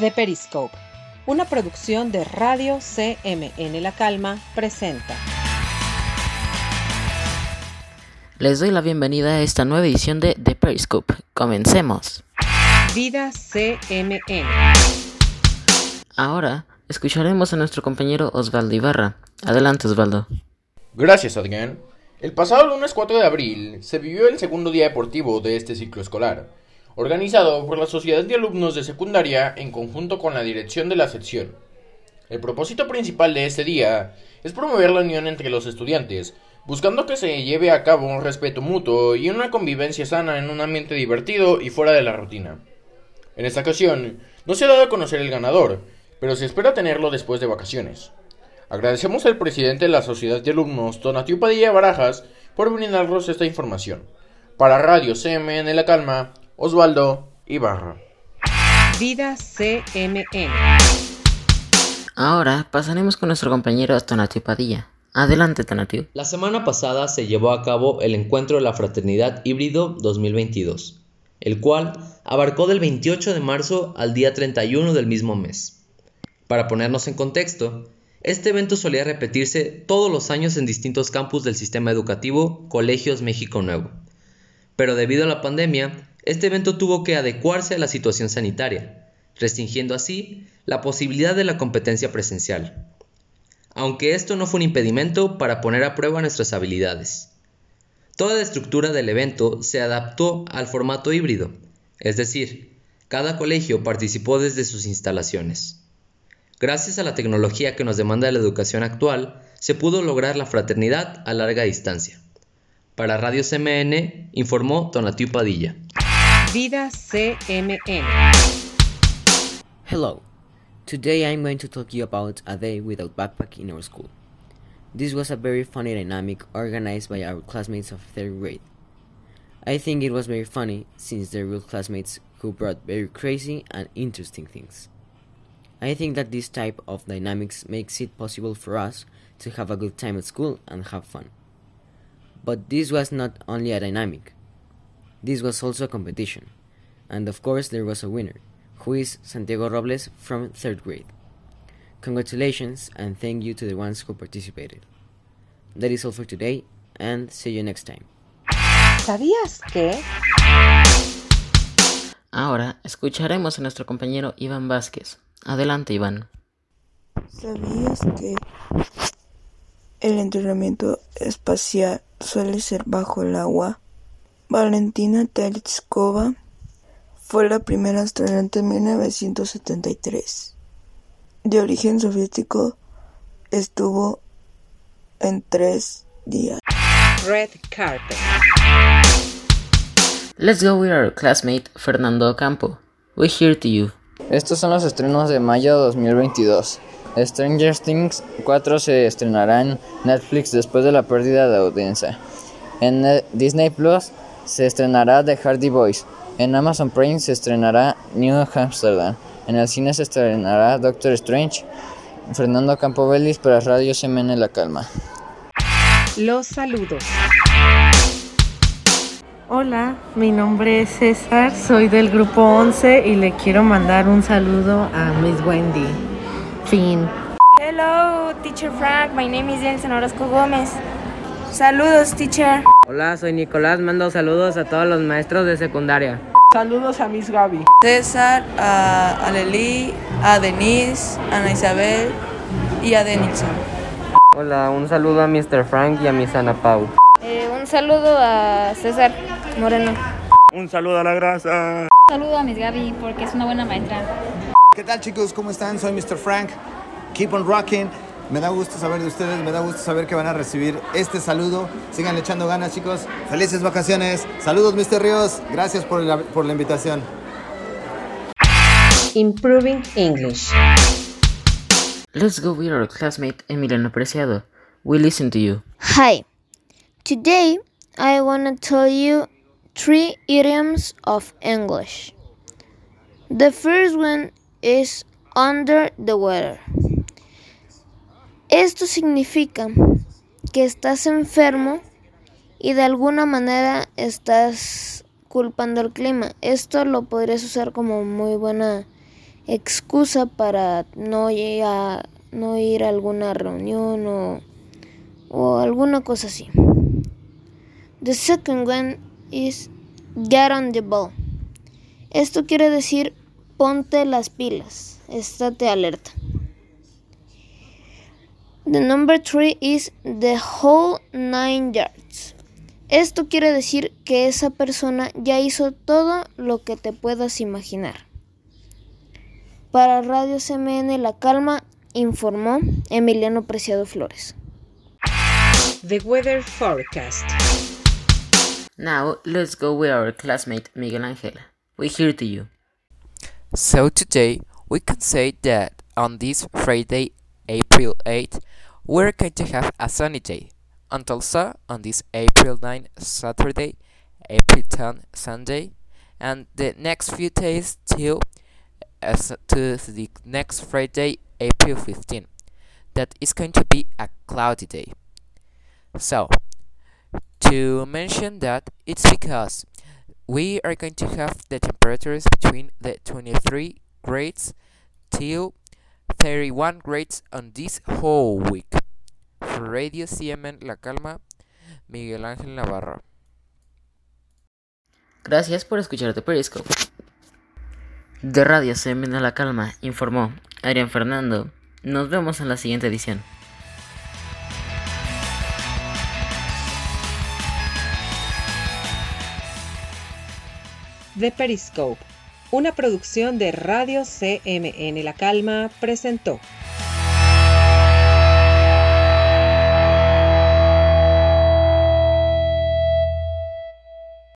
The Periscope, una producción de Radio CMN La Calma, presenta. Les doy la bienvenida a esta nueva edición de The Periscope. Comencemos. Vida CMN. Ahora escucharemos a nuestro compañero Osvaldo Ibarra. Adelante, Osvaldo. Gracias, Adrián. El pasado lunes 4 de abril se vivió el segundo día deportivo de este ciclo escolar, organizado por la Sociedad de Alumnos de Secundaria en conjunto con la dirección de la sección. El propósito principal de este día es promover la unión entre los estudiantes, buscando que se lleve a cabo un respeto mutuo y una convivencia sana en un ambiente divertido y fuera de la rutina. En esta ocasión, no se ha dado a conocer el ganador, pero se espera tenerlo después de vacaciones. Agradecemos al presidente de la Sociedad de Alumnos, Donatiu Padilla Barajas, por brindarnos esta información. Para Radio CMN La Calma, Osvaldo Ibarra. Vida CMN. Ahora pasaremos con nuestro compañero Tonatiu Padilla. Adelante, Tonatiu. La semana pasada se llevó a cabo el encuentro de la Fraternidad Híbrido 2022, el cual abarcó del 28 de marzo al día 31 del mismo mes. Para ponernos en contexto, este evento solía repetirse todos los años en distintos campus del sistema educativo Colegios México Nuevo. Pero debido a la pandemia, este evento tuvo que adecuarse a la situación sanitaria, restringiendo así la posibilidad de la competencia presencial. Aunque esto no fue un impedimento para poner a prueba nuestras habilidades. Toda la estructura del evento se adaptó al formato híbrido, es decir, cada colegio participó desde sus instalaciones. Gracias a la tecnología que nos demanda la educación actual, se pudo lograr la fraternidad a larga distancia. Para Radio CMN informó Tonatiu Padilla. Vida CMN. Hello. Today I'm going to talk you about a day without backpack in our school. This was a very funny dynamic organized by our classmates of third grade. I think it was very funny since they were classmates who brought very crazy and interesting things. I think that this type of dynamics makes it possible for us to have a good time at school and have fun. But this was not only a dynamic, this was also a competition. And of course, there was a winner, who is Santiago Robles from third grade. Congratulations and thank you to the ones who participated. That is all for today, and see you next time. ¿Sabías que? Ahora escucharemos a nuestro compañero Iván Vázquez. Adelante, Iván. ¿Sabías que el entrenamiento espacial suele ser bajo el agua? Valentina Tereshkova fue la primera astronauta en 1973. De origen soviético, estuvo en tres días. Red Carpet. Let's go with our classmate Fernando Ocampo. We hear to you. Estos son los estrenos de mayo 2022. Stranger Things 4 se estrenará en Netflix después de la pérdida de audiencia. En eh, Disney Plus se estrenará The Hardy Boys. En Amazon Prime se estrenará New Amsterdam. En el cine se estrenará Doctor Strange. Fernando Campobellis para Radio CMN La Calma. Los saludos. Hola, mi nombre es César, soy del grupo 11 y le quiero mandar un saludo a Miss Wendy. Fin. Hello, teacher Frank. My name is Jensen Orozco Gómez. Saludos, teacher. Hola, soy Nicolás. Mando saludos a todos los maestros de secundaria. Saludos a Miss Gaby. César, a, a Leli, a Denise, a Ana Isabel y a Denilson. Hola, un saludo a Mr. Frank y a Miss Ana Pau. Eh, un saludo a César Moreno. Un saludo a la grasa. Un saludo a Miss Gaby porque es una buena maestra. ¿Qué tal chicos? ¿Cómo están? Soy Mr. Frank. Keep on rocking. Me da gusto saber de ustedes, me da gusto saber que van a recibir este saludo. Sigan echando ganas chicos. Felices vacaciones. Saludos Mr. Ríos. Gracias por la, por la invitación. Improving English. Let's go with our classmate Emiliano Preciado. We listen to you. Hi. Today I want to tell you three idioms of English. The first one is under the weather. Esto significa que estás enfermo y de alguna manera estás culpando el clima. Esto lo podrías usar como muy buena excusa para no ir a, no ir a alguna reunión o, o alguna cosa así. The second one is get on the ball. Esto quiere decir ponte las pilas, estate alerta. The number three is the whole nine yards. Esto quiere decir que esa persona ya hizo todo lo que te puedas imaginar. Para Radio CMN La Calma informó Emiliano Preciado Flores. The Weather Forecast. Now, let's go with our classmate Miguel Ángel. We hear to you. So today, we can say that on this Friday, April 8, we're going to have a sunny day. And also on this April 9 Saturday, April 10 Sunday, and the next few days till as to the next Friday, April 15. That is going to be a cloudy day. So, to mention that, it's because we are going to have the temperatures between the 23 grades till 31 grades on this whole week. Radio CMN La Calma, Miguel Ángel Navarro. Gracias por escucharte Periscope. De Radio CMN La Calma informó Adrián Fernando. Nos vemos en la siguiente edición. The Periscope, una producción de Radio CMN La Calma, presentó.